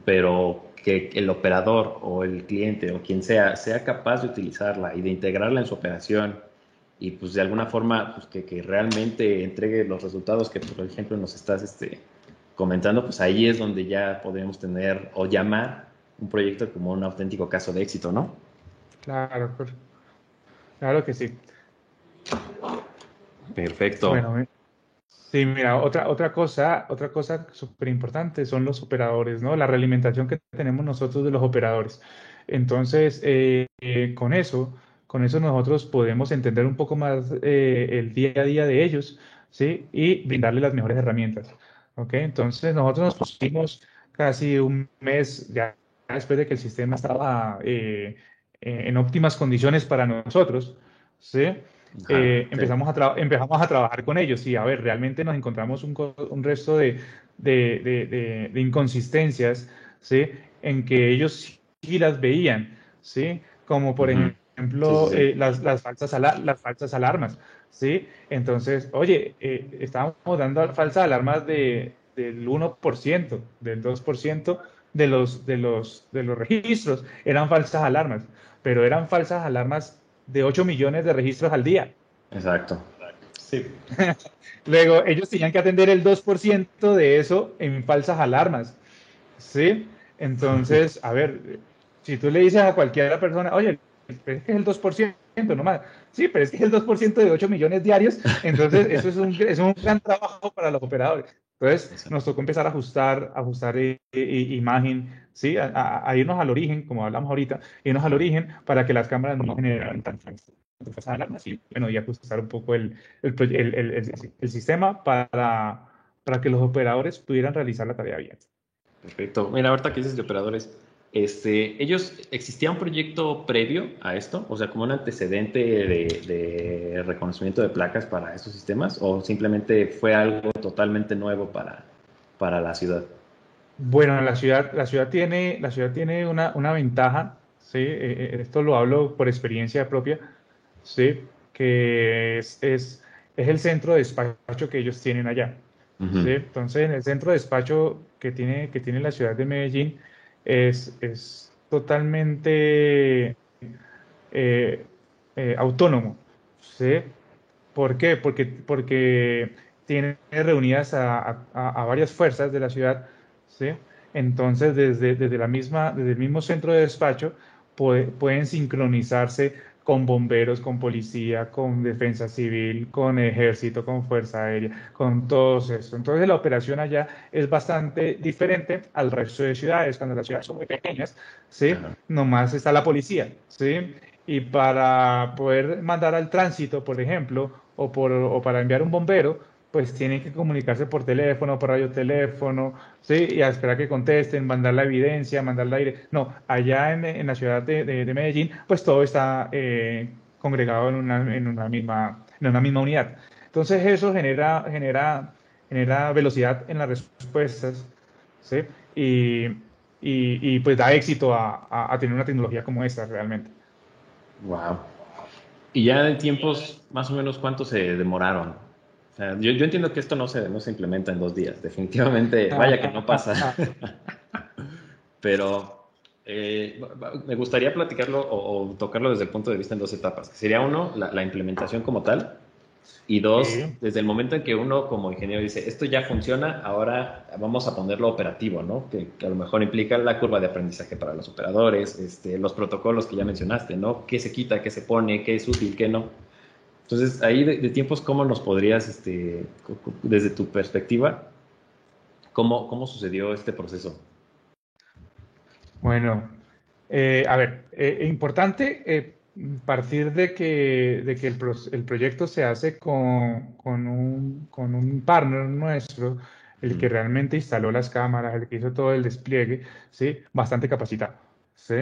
Pero que el operador o el cliente o quien sea sea capaz de utilizarla y de integrarla en su operación y pues de alguna forma pues, que, realmente entregue los resultados que por ejemplo nos estás este, comentando, pues ahí es donde ya podemos tener o llamar un proyecto como un auténtico caso de éxito, ¿no? Claro, claro que sí. Perfecto. Bueno, Sí, mira, otra, otra cosa, otra cosa súper importante son los operadores, ¿no? La realimentación que tenemos nosotros de los operadores. Entonces, eh, eh, con eso, con eso nosotros podemos entender un poco más eh, el día a día de ellos, ¿sí? Y brindarles las mejores herramientas, ¿ok? Entonces, nosotros nos pusimos casi un mes ya después de que el sistema estaba en óptimas condiciones para nosotros, ¿sí? Eh, empezamos, a empezamos a trabajar con ellos y a ver, realmente nos encontramos un, un resto de, de, de, inconsistencias, ¿sí? En que ellos sí las veían, ¿sí? Como por ejemplo eh, las, las, falsas las falsas alarmas, ¿sí? Entonces, oye, eh, estábamos dando falsas alarmas de, del 1%, del 2% de los, de, los, de los registros, eran falsas alarmas, pero eran falsas alarmas de 8 millones de registros al día. Exacto. Sí. Luego, ellos tenían que atender el 2% de eso en falsas alarmas. ¿Sí? Entonces, a ver, si tú le dices a cualquier persona, oye, pero es que es el 2%, nomás. Sí, pero es que es el 2% de 8 millones diarios. Entonces, eso es un, es un gran trabajo para los operadores. Entonces, nos tocó empezar a ajustar, ajustar imagen, ¿sí? A, irnos al origen, como hablamos ahorita, irnos al origen para que las cámaras no generaran tantas alarmas y, bueno, y ajustar un poco el, el, el, el, sistema para, para que los operadores pudieran realizar la tarea bien. Perfecto. Mira, ahorita que dices de operadores, este, ¿ellos existía un proyecto previo a esto? O sea, como un antecedente de, reconocimiento de placas para estos sistemas o simplemente fue algo totalmente nuevo para, para la ciudad? Bueno, la ciudad, la ciudad tiene, la ciudad tiene una, una ventaja, ¿sí? Eh, eh, esto lo hablo por experiencia propia, ¿sí? que es, es, es el centro de despacho que ellos tienen allá. ¿sí? Entonces, en el centro de despacho que tiene, que tiene la ciudad de Medellín, es, es totalmente eh, eh, autónomo. ¿sí? ¿Por qué? Porque, porque tiene reunidas a, a, varias fuerzas de la ciudad, ¿sí? Entonces, desde, desde, la misma, desde el mismo centro de despacho pueden sincronizarse con bomberos, con policía, con defensa civil, con ejército, con fuerza aérea, con todo eso. Entonces la operación allá es bastante diferente al resto de ciudades, cuando las ciudades son muy pequeñas, ¿sí? Nomás está la policía, ¿sí? Y para poder mandar al tránsito, por ejemplo, o, por, o para enviar un bombero, pues tienen que comunicarse por teléfono, por radioteléfono, ¿sí? Y a esperar que contesten, mandar la evidencia, mandar el aire. No, allá en, la ciudad de, Medellín, pues todo está eh, congregado en una, en, una misma, en una misma unidad. Entonces eso genera, genera, genera velocidad en las respuestas, ¿sí? Y, y, pues da éxito a, a, tener una tecnología como esta realmente. Wow. Y ya en tiempos, más o menos, ¿cuánto se demoraron? Yo, entiendo que esto no se, no se implementa en dos días, definitivamente, vaya que no pasa. Pero eh, me gustaría platicarlo o, tocarlo desde el punto de vista en dos etapas. Sería uno, la, implementación como tal, y dos, desde el momento en que uno como ingeniero dice, esto ya funciona, ahora vamos a ponerlo operativo, ¿no? Que, a lo mejor implica la curva de aprendizaje para los operadores, este, los protocolos que ya mencionaste, ¿no? ¿Qué se quita, qué se pone, qué es útil, qué no? Entonces, ahí de, tiempos, ¿cómo nos podrías, este, desde tu perspectiva, cómo, cómo sucedió este proceso? Bueno, eh, a ver, eh, eh importante partir de que, de que el, el, proyecto se hace con, con, un, con un partner nuestro, el que realmente instaló las cámaras, el que hizo todo el despliegue, ¿sí? Bastante capacitado, ¿sí?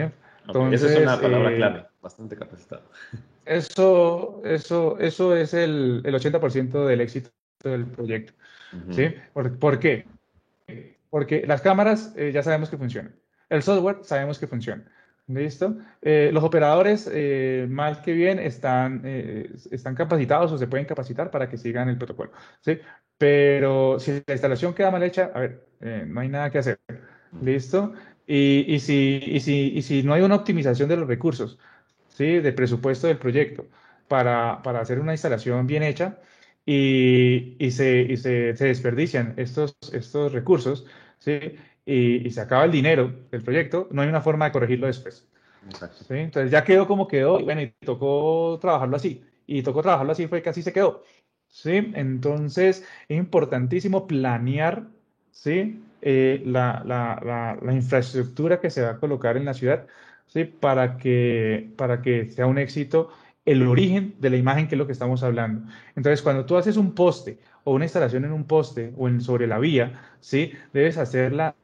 Entonces, esa es una palabra eh, clave, bastante capacitado. Eso, eso, eso es el, el 80% del éxito del proyecto. ¿sí? ¿Por, qué? Porque las cámaras eh, ya sabemos que funcionan. El software sabemos que funciona. ¿Listo? Eh, los operadores, mal que bien, están, están capacitados o se pueden capacitar para que sigan el protocolo. ¿sí? Pero si la instalación queda mal hecha, a ver, no hay nada que hacer. ¿Listo? Y, y, si, y, si, y si no hay una optimización de los recursos, ¿sí? del presupuesto del proyecto para, para hacer una instalación bien hecha y, y, se, y se, se, desperdician estos, estos recursos ¿sí? y, se acaba el dinero del proyecto, no hay una forma de corregirlo después. ¿sí? Entonces ya quedó como quedó y bueno, y tocó trabajarlo así. Y tocó trabajarlo así, fue que así se quedó. ¿sí? Entonces es importantísimo planear ¿sí? Eh, la, la, la, infraestructura que se va a colocar en la ciudad ¿sí? para, que, para que sea un éxito el origen de la imagen que es lo que estamos hablando. Entonces, cuando tú haces un poste o una instalación en un poste o en, sobre la vía, ¿sí? debes hacerla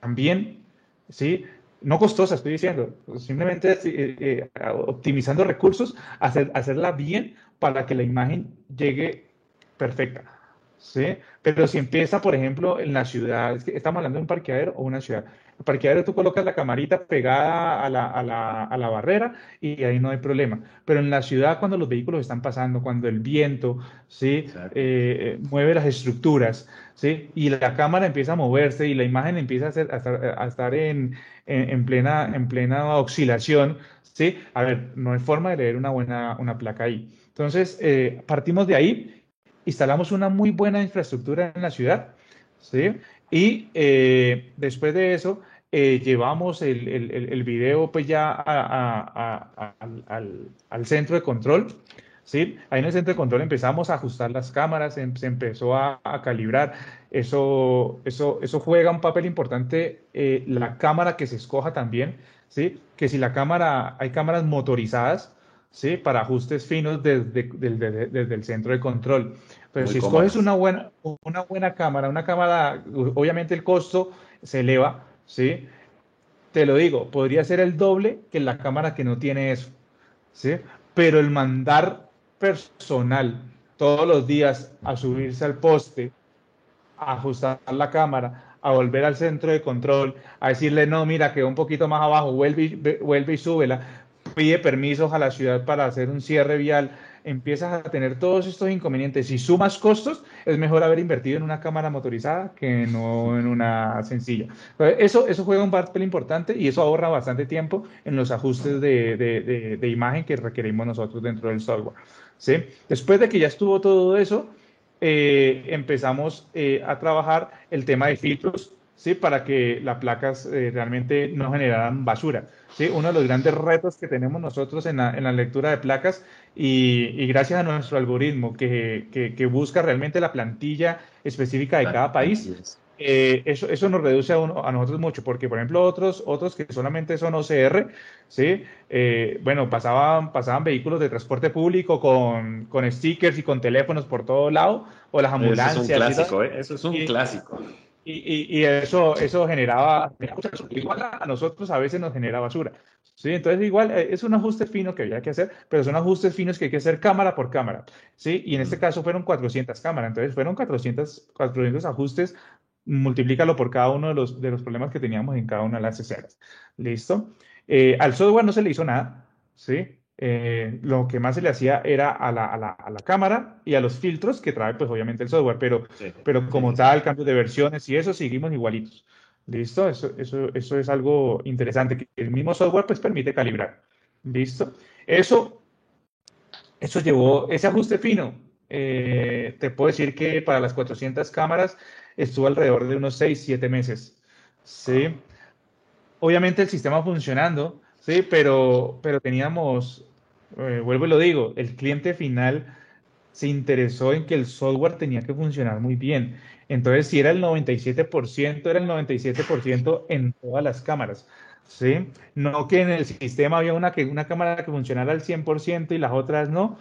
también, ¿sí? no costosa, estoy diciendo, simplemente eh, eh, optimizando recursos, hacer, hacerla bien para que la imagen llegue perfecta. ¿Sí? Pero si empieza, por ejemplo, en la ciudad, estamos hablando de un parqueadero o una ciudad. El parqueadero tú colocas la camarita pegada a la, a, la, a la, barrera y ahí no hay problema. Pero en la ciudad, cuando los vehículos están pasando, cuando el viento ¿sí? Eh, mueve las estructuras ¿sí? y la cámara empieza a moverse y la imagen empieza a, ser, a estar, a estar en, en, plena, en plena oscilación, ¿sí? a ver, no hay forma de leer una buena una placa ahí. Entonces, eh, partimos de ahí instalamos una muy buena infraestructura en la ciudad, ¿sí? Y eh, después de eso, eh, llevamos el, el, video pues ya al, centro de control, ¿sí? Ahí en el centro de control empezamos a ajustar las cámaras, em, se empezó a, calibrar. Eso, eso, eso juega un papel importante, eh, la cámara que se escoja también, ¿sí? Que si la cámara, hay cámaras motorizadas, ¿sí? Para ajustes finos desde, desde, el centro de control. Pero si escoges una buena, una buena cámara, una cámara, obviamente el costo se eleva, ¿sí? Te lo digo, podría ser el doble que la cámara que no tiene eso, ¿sí? Pero el mandar personal todos los días a subirse al poste, a ajustar la cámara, a volver al centro de control, a decirle, no, mira, quedó un poquito más abajo, vuelve y, vuelve y súbela, pide permisos a la ciudad para hacer un cierre vial, empiezas a tener todos estos inconvenientes y sumas costos, es mejor haber invertido en una cámara motorizada que no en una sencilla. Eso, eso juega un papel importante y eso ahorra bastante tiempo en los ajustes de, de, de, imagen que requerimos nosotros dentro del software. ¿sí? Después de que ya estuvo todo eso, eh, empezamos eh, a trabajar el tema de filtros ¿sí? para que las placas eh, realmente no generaran basura. ¿sí? Uno de los grandes retos que tenemos nosotros en la, en la lectura de placas y, y, gracias a nuestro algoritmo que, que, que, busca realmente la plantilla específica de cada país, eh, eso, eso nos reduce a, uno, a, nosotros mucho, porque por ejemplo otros, otros que solamente son OCR, ¿sí? Eh, bueno, pasaban, pasaban vehículos de transporte público con, con stickers y con teléfonos por todo lado, o las ambulancias. Eso es un clásico, ¿eh? Eso es un clásico. Y, y, eso, eso generaba, igual a nosotros a veces nos genera basura. ¿sí? Entonces, igual eh, es un ajuste fino que había que hacer, pero son ajustes finos que hay que hacer cámara por cámara. ¿sí? Y en este caso fueron 400 cámaras, entonces fueron 400, 400 ajustes, multiplícalo por cada uno de los, de los problemas que teníamos en cada una de las escenas. ¿Listo? Eh, al software no se le hizo nada, ¿sí? Eh, lo que más se le hacía era a la, a, la, a la, cámara y a los filtros que trae, pues obviamente el software, pero, sí, pero como tal, cambio de versiones y eso, seguimos igualitos. ¿Listo? Eso, eso, eso es algo interesante, que el mismo software pues permite calibrar. ¿Listo? Eso, eso llevó, ese ajuste fino, eh, te puedo decir que para las 400 cámaras estuvo alrededor de unos 6, 7 meses. ¿Sí? Obviamente el sistema funcionando, Sí, pero, pero teníamos eh, vuelvo y lo digo, el cliente final se interesó en que el software tenía que funcionar muy bien. Entonces, si era el 97%, era el 97% en todas las cámaras. ¿sí? No que en el sistema había una, que, una cámara que funcionara al 100% y las otras no.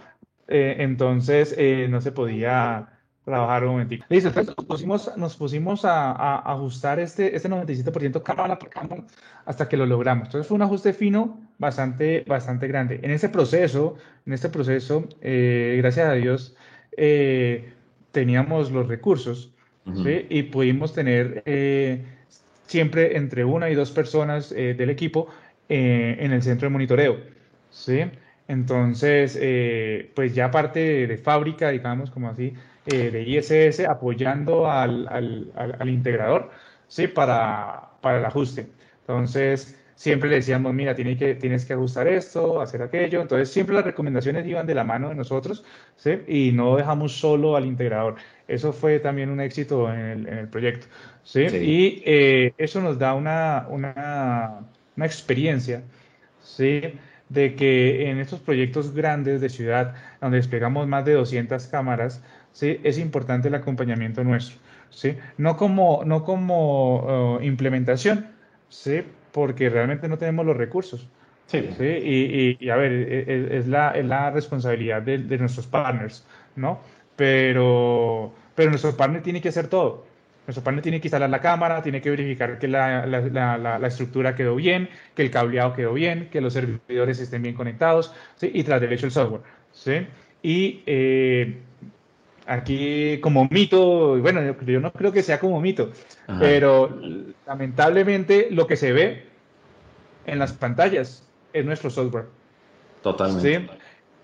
Eh, entonces, eh, no se podía trabajar un momentito. Listo, entonces nos pusimos, nos pusimos a, a, ajustar este, este 97% cámara por cámara hasta que lo logramos. Entonces fue un ajuste fino bastante, bastante grande. En ese proceso, en este proceso, eh, gracias a Dios, eh, teníamos los recursos uh -huh. ¿sí? y pudimos tener eh, siempre entre una y dos personas eh, del equipo eh, en el centro de monitoreo. ¿sí? Entonces, eh, pues ya parte de, de, fábrica, digamos, como así, eh, de ISS apoyando al, al, al, al integrador, ¿sí? Para, para, el ajuste. Entonces, siempre le decíamos, mira, tienes que, tienes que ajustar esto, hacer aquello. Entonces, siempre las recomendaciones iban de la mano de nosotros, ¿sí? Y no dejamos solo al integrador. Eso fue también un éxito en el, en el proyecto, ¿sí? sí. Y eh, eso nos da una, una, una experiencia, ¿sí? de que en estos proyectos grandes de ciudad, donde desplegamos más de 200 cámaras, ¿sí? es importante el acompañamiento nuestro. ¿sí? No como, no como uh, implementación, ¿sí? porque realmente no tenemos los recursos. Sí. ¿sí? Y, y, y, a ver, es, e, es, la, es la responsabilidad de, de, nuestros partners, ¿no? Pero, pero nuestro partner tiene que hacer todo. Nuestro partner tiene que instalar la cámara, tiene que verificar que la, la, la, estructura quedó bien, que el cableado quedó bien, que los servidores estén bien conectados, ¿sí? y tras derecho el software. ¿sí? Y eh, aquí como mito, bueno, yo, yo, no creo que sea como mito, Ajá. pero lamentablemente lo que se ve en las pantallas es nuestro software. Totalmente. ¿sí?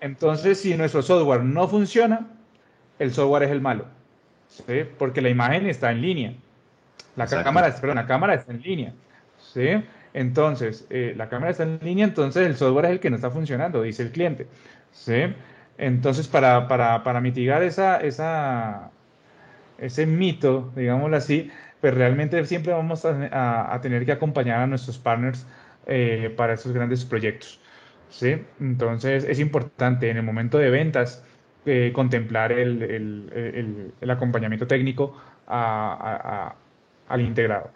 Entonces, si nuestro software no funciona, el software es el malo. ¿sí? Porque la imagen está en línea. La Exacto. cámara, perdón, la cámara está en línea. ¿sí? Entonces, eh, la cámara está en línea, entonces el software es el que no está funcionando, dice el cliente. ¿sí? Entonces, para, para, para mitigar esa, esa, ese mito, digámoslo así, pues realmente siempre vamos a, a, tener que acompañar a nuestros partners eh, para esos grandes proyectos. ¿sí? Entonces, es importante en el momento de ventas eh, contemplar el, el, el, acompañamiento técnico al integrador.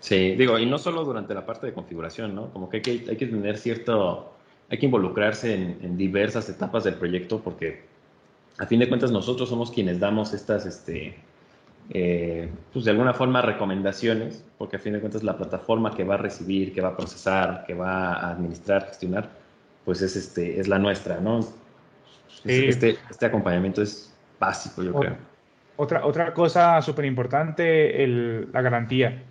Sí, digo, y no solo durante la parte de configuración, ¿no? Como que, hay que tener cierto, hay que involucrarse en, en, diversas etapas del proyecto porque a fin de cuentas nosotros somos quienes damos estas, este, eh, pues de alguna forma recomendaciones, porque a fin de cuentas la plataforma que va a recibir, que va a procesar, que va a administrar, gestionar, pues es, este, es la nuestra, ¿no? Este, este acompañamiento es básico, yo creo. Otra, otra cosa súper importante, la garantía.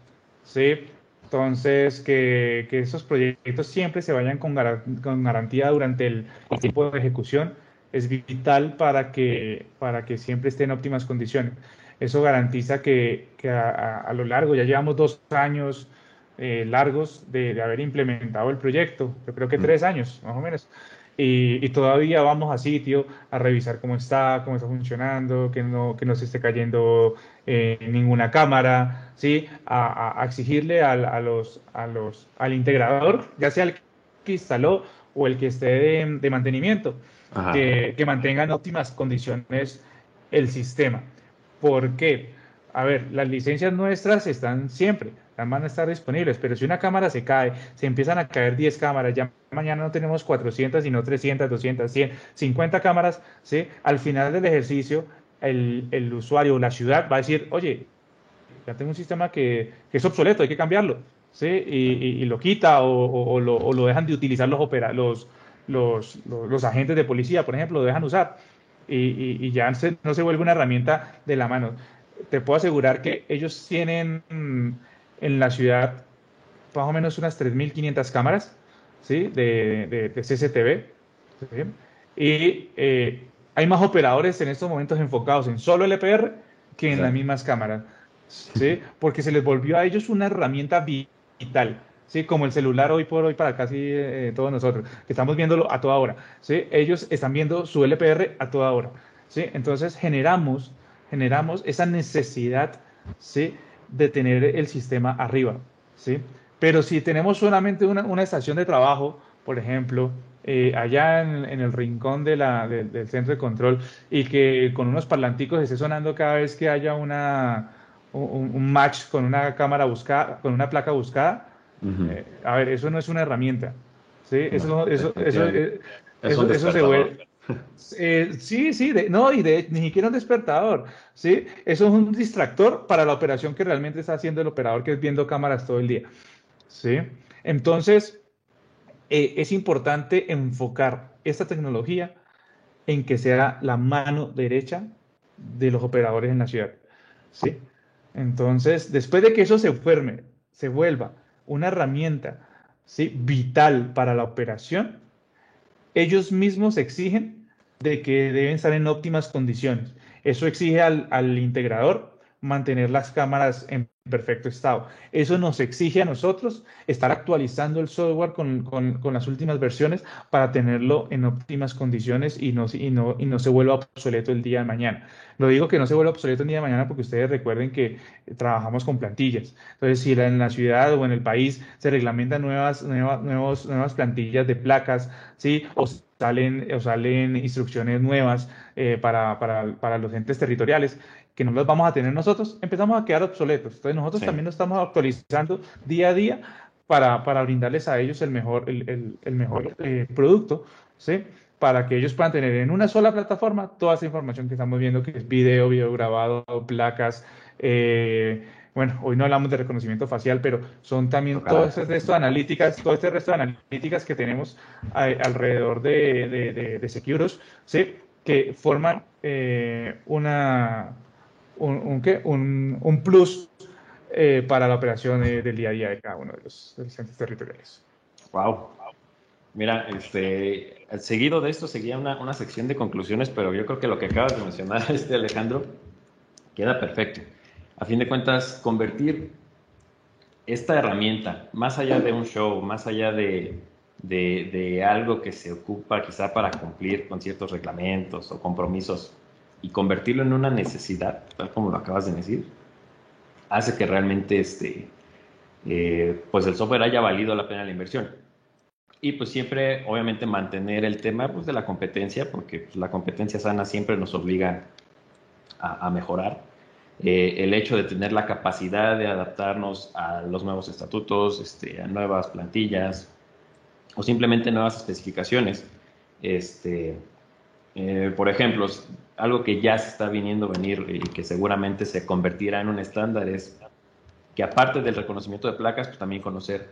¿sí? Entonces, que, que esos proyectos siempre se vayan con, con garantía durante el, tiempo de ejecución es vital para que, para que siempre esté en óptimas condiciones. Eso garantiza que, que a, lo largo, ya llevamos dos años eh, largos de, de, haber implementado el proyecto, yo creo que mm. tres años más o menos, y, todavía vamos a sitio a revisar cómo está, cómo está funcionando, que no, que no se esté cayendo eh, ninguna cámara, ¿sí? A, exigirle al, a los, a los, al integrador, ya sea el que instaló o el que esté de, mantenimiento, que, que mantenga en óptimas condiciones el sistema. ¿Por qué? A ver, las licencias nuestras están siempre van a estar disponibles, pero si una cámara se cae, se empiezan a caer 10 cámaras, ya mañana no tenemos 400, sino 300, 200, 100, 50 cámaras, ¿sí? Al final del ejercicio, el, el usuario o la ciudad va a decir, oye, ya tengo un sistema que, que es obsoleto, hay que cambiarlo, ¿sí? Y, lo quita o, o, lo, o, lo, dejan de utilizar los, opera, los, los, los, agentes de policía, por ejemplo, lo dejan usar y, y ya no se vuelve una herramienta de la mano. Te puedo asegurar que ellos tienen en la ciudad más o menos unas 3.500 cámaras ¿sí? de, de, CCTV. Y eh, hay más operadores en estos momentos enfocados en solo LPR que en las mismas cámaras. ¿sí? Porque se les volvió a ellos una herramienta vital. ¿sí? Como el celular hoy por hoy para casi eh, todos nosotros, que estamos viéndolo a toda hora. ¿sí? Ellos están viendo su LPR a toda hora. ¿sí? Entonces generamos, generamos esa necesidad ¿sí? de tener el sistema arriba, ¿sí? Pero si tenemos solamente una, estación de trabajo, por ejemplo, eh, allá en, el rincón de la, del centro de control y que con unos parlanticos esté sonando cada vez que haya una, un, match con una cámara buscada, con una placa buscada, eh, a ver, eso no es una herramienta. ¿sí? Eso, eso, eso, eh, eso, eso se vuelve, eh, sí, sí, no, y de, ni siquiera un despertador, ¿sí? Eso es un distractor para la operación que realmente está haciendo el operador, que es viendo cámaras todo el día, ¿sí? Entonces, eh, es importante enfocar esta tecnología en que sea la mano derecha de los operadores en la ciudad, ¿sí? Entonces, después de que eso se forme, se vuelva una herramienta, ¿sí? Vital para la operación, ellos mismos exigen de que deben estar en óptimas condiciones. Eso exige al, al integrador mantener las cámaras en perfecto estado. Eso nos exige a nosotros estar actualizando el software con, con, las últimas versiones para tenerlo en óptimas condiciones y no, y, no, y no se vuelva obsoleto el día de mañana. Lo digo que no se vuelva obsoleto el día de mañana porque ustedes recuerden que trabajamos con plantillas. Entonces, si en la ciudad o en el país se reglamentan nuevas, nuevas, nuevos, nuevas plantillas de placas, ¿sí? o salen, o salen instrucciones nuevas eh, para, para, para los entes territoriales, que no las vamos a tener nosotros, empezamos a quedar obsoletos. Entonces nosotros también nos estamos actualizando día a día para, para brindarles a ellos el mejor, el, el, mejor eh, producto, ¿sí? Para que ellos puedan tener en una sola plataforma toda esa información que estamos viendo, que es video, video grabado, placas, eh, bueno, hoy no hablamos de reconocimiento facial, pero son también todo este resto de analíticas, todo este resto de analíticas que tenemos alrededor de, de, de, Securos, ¿sí? que forman eh, una, un, un, un, plus eh, para la operación del día a día de cada uno de los, centros territoriales. Wow. Mira, este, seguido de esto seguía una, una, sección de conclusiones, pero yo creo que lo que acabas de mencionar, este Alejandro, queda perfecto. A fin de cuentas, convertir esta herramienta, más allá de un show, más allá de, de, de algo que se ocupa quizá para cumplir con ciertos reglamentos o compromisos y convertirlo en una necesidad, tal como lo acabas de decir, hace que realmente este, eh, pues el software haya valido la pena la inversión. Y pues siempre, obviamente, mantener el tema pues, de la competencia, porque pues, la competencia sana siempre nos obliga a, mejorar. Eh, el hecho de tener la capacidad de adaptarnos a los nuevos estatutos, este, a nuevas plantillas o simplemente nuevas especificaciones. Este, eh, por ejemplo, algo que ya se está viniendo a venir y que seguramente se convertirá en un estándar es que aparte del reconocimiento de placas, pues también conocer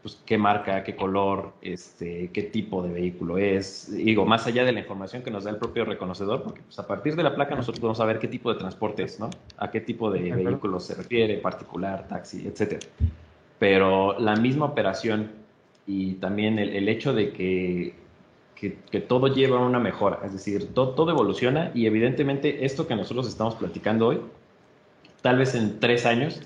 pues, qué marca, qué color, este, qué tipo de vehículo es. Digo, más allá de la información que nos da el propio reconocedor, porque pues, a partir de la placa nosotros podemos saber qué tipo de transporte es, ¿no? A qué tipo de vehículo se refiere, particular, taxi, etc. pero la misma operación y también el, hecho de que, que, todo lleva a una mejora, es decir, todo, todo evoluciona y evidentemente esto que nosotros estamos platicando hoy, tal vez en tres años,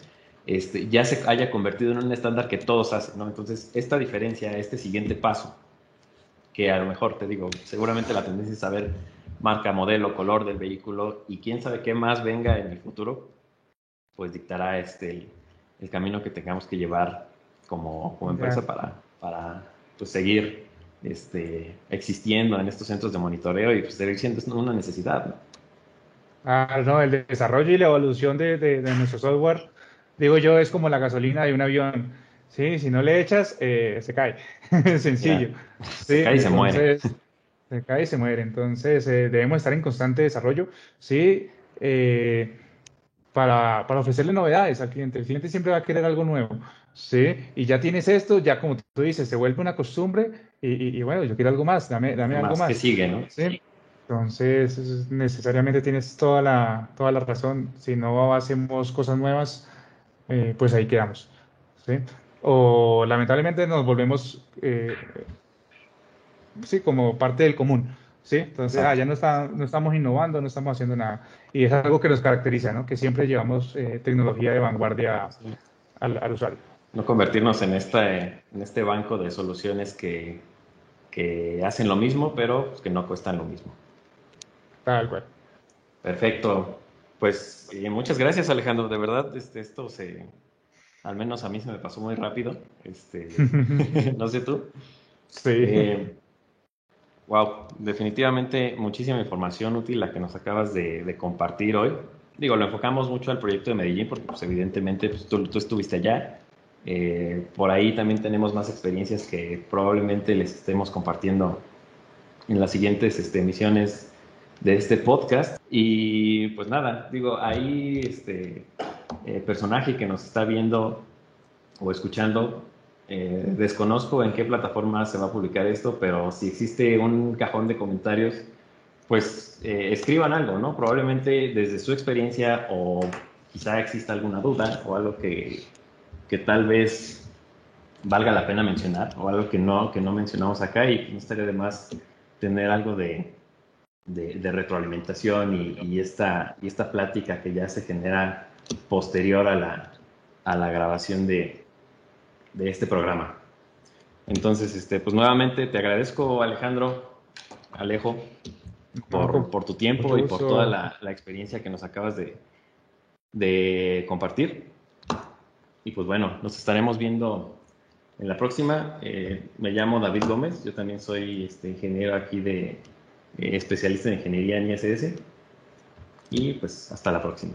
este, ya se haya convertido en un estándar que todos hacen, ¿no? Entonces, esta diferencia, este siguiente paso, que a lo mejor te digo, seguramente la tendencia es saber marca, modelo, color del vehículo y quién sabe qué más venga en el futuro, pues dictará este, el, camino que tengamos que llevar como, como empresa para, para pues, seguir este, existiendo en estos centros de monitoreo y pues, seguir siendo una necesidad. Ah, no, el desarrollo y la evolución de, de, nuestro software, digo yo, es como la gasolina de un avión. Sí, si no le echas, eh, se cae. Sencillo. se cae y se muere. Se cae y se muere. Entonces, eh, debemos estar en constante desarrollo. Sí, eh, para, para, ofrecerle novedades al cliente. El cliente siempre va a querer algo nuevo. Sí, y ya tienes esto, ya como tú dices, se vuelve una costumbre y, y, bueno, yo quiero algo más, dame, dame algo más. que sigue, ¿no? Sí. Entonces, necesariamente tienes toda la, toda la razón. Si no hacemos cosas nuevas, eh, pues ahí quedamos. ¿sí? O lamentablemente nos volvemos, eh, sí, como parte del común. ¿sí? Entonces, ah, ya no, está, no estamos innovando, no estamos haciendo nada. Y es algo que nos caracteriza, ¿no? Que siempre llevamos eh, tecnología de vanguardia al, al, usuario. No convertirnos en, esta, en este banco de soluciones que, que hacen lo mismo, pero que no cuestan lo mismo. Tal cual. Perfecto. Pues eh, muchas gracias, Alejandro. De verdad, este, esto se, al menos a mí se me pasó muy rápido. Este, no sé tú. Sí. wow, eh, definitivamente muchísima información útil la que nos acabas de, compartir hoy. Digo, lo enfocamos mucho al proyecto de Medellín porque pues, evidentemente pues, tú, estuviste allá. Eh, por ahí también tenemos más experiencias que probablemente les estemos compartiendo en las siguientes este, emisiones de este podcast. Y pues nada, digo, ahí este eh, personaje que nos está viendo o escuchando, eh, desconozco en qué plataforma se va a publicar esto, pero si existe un cajón de comentarios, pues escriban algo, ¿no? Probablemente desde su experiencia o quizá exista alguna duda o algo que, que tal vez valga la pena mencionar o algo que no, que no mencionamos acá y que no estaría de más tener algo de, de, retroalimentación y, esta, y esta plática que ya se genera posterior a la, a la grabación de, de este programa. Entonces, este, pues nuevamente te agradezco, Alejandro, Alejo, por, por tu tiempo y por toda la, la, experiencia que nos acabas de, de compartir. Y pues bueno, nos estaremos viendo en la próxima. Eh, me llamo David Gómez, yo también soy este, ingeniero aquí de, eh, especialista en ingeniería en ISS. Y pues hasta la próxima.